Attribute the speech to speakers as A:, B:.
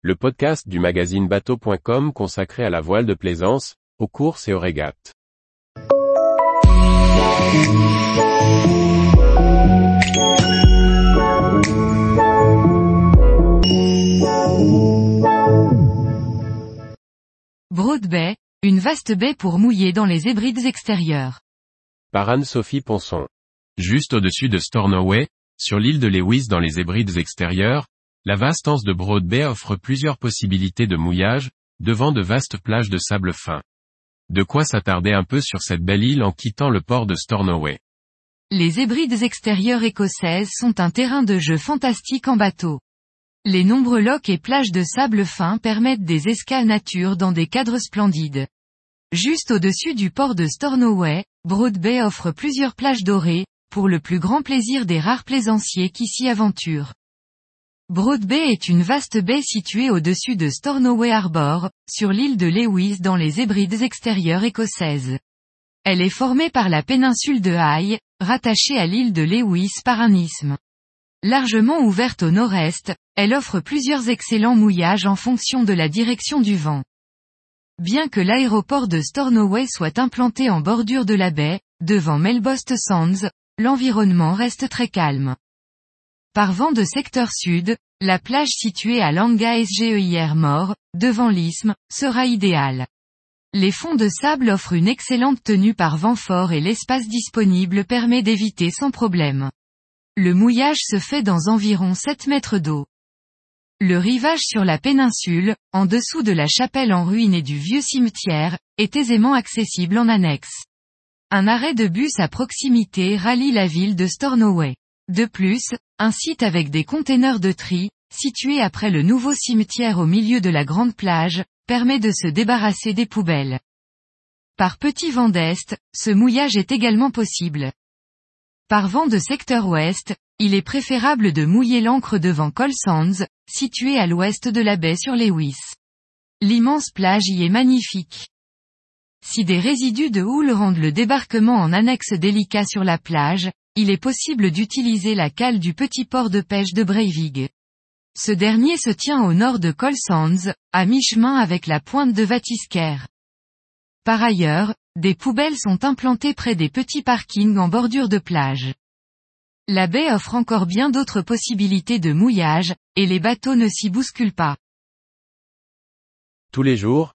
A: le podcast du magazine bateau.com consacré à la voile de plaisance, aux courses et aux régates.
B: Broad Bay, une vaste baie pour mouiller dans les hébrides extérieures.
A: Par Anne-Sophie Ponson.
C: Juste au-dessus de Stornoway, sur l'île de Lewis dans les hébrides extérieures, la vaste de Broad Bay offre plusieurs possibilités de mouillage, devant de vastes plages de sable fin. De quoi s'attarder un peu sur cette belle île en quittant le port de Stornoway.
B: Les hébrides extérieures écossaises sont un terrain de jeu fantastique en bateau. Les nombreux lochs et plages de sable fin permettent des escales nature dans des cadres splendides. Juste au-dessus du port de Stornoway, Broad Bay offre plusieurs plages dorées, pour le plus grand plaisir des rares plaisanciers qui s'y aventurent. Broad Bay est une vaste baie située au-dessus de Stornoway Harbour, sur l'île de Lewis dans les Hébrides extérieures écossaises. Elle est formée par la péninsule de High, rattachée à l'île de Lewis par un isthme. Largement ouverte au nord-est, elle offre plusieurs excellents mouillages en fonction de la direction du vent. Bien que l'aéroport de Stornoway soit implanté en bordure de la baie, devant Melbost Sands, l'environnement reste très calme. Par vent de secteur sud, la plage située à Langa SGEIR Mort, devant l'isthme, sera idéale. Les fonds de sable offrent une excellente tenue par vent fort et l'espace disponible permet d'éviter sans problème. Le mouillage se fait dans environ 7 mètres d'eau. Le rivage sur la péninsule, en dessous de la chapelle en ruine et du vieux cimetière, est aisément accessible en annexe. Un arrêt de bus à proximité rallie la ville de Stornoway. De plus, un site avec des containers de tri, situé après le nouveau cimetière au milieu de la grande plage, permet de se débarrasser des poubelles. Par petit vent d'est, ce mouillage est également possible. Par vent de secteur ouest, il est préférable de mouiller l'ancre devant Col Sands, situé à l'ouest de la baie sur Lewis. L'immense plage y est magnifique. Si des résidus de houle rendent le débarquement en annexe délicat sur la plage, il est possible d'utiliser la cale du petit port de pêche de Breivik. Ce dernier se tient au nord de Colsands, à mi-chemin avec la pointe de Vatisker. Par ailleurs, des poubelles sont implantées près des petits parkings en bordure de plage. La baie offre encore bien d'autres possibilités de mouillage, et les bateaux ne s'y bousculent pas.
A: Tous les jours,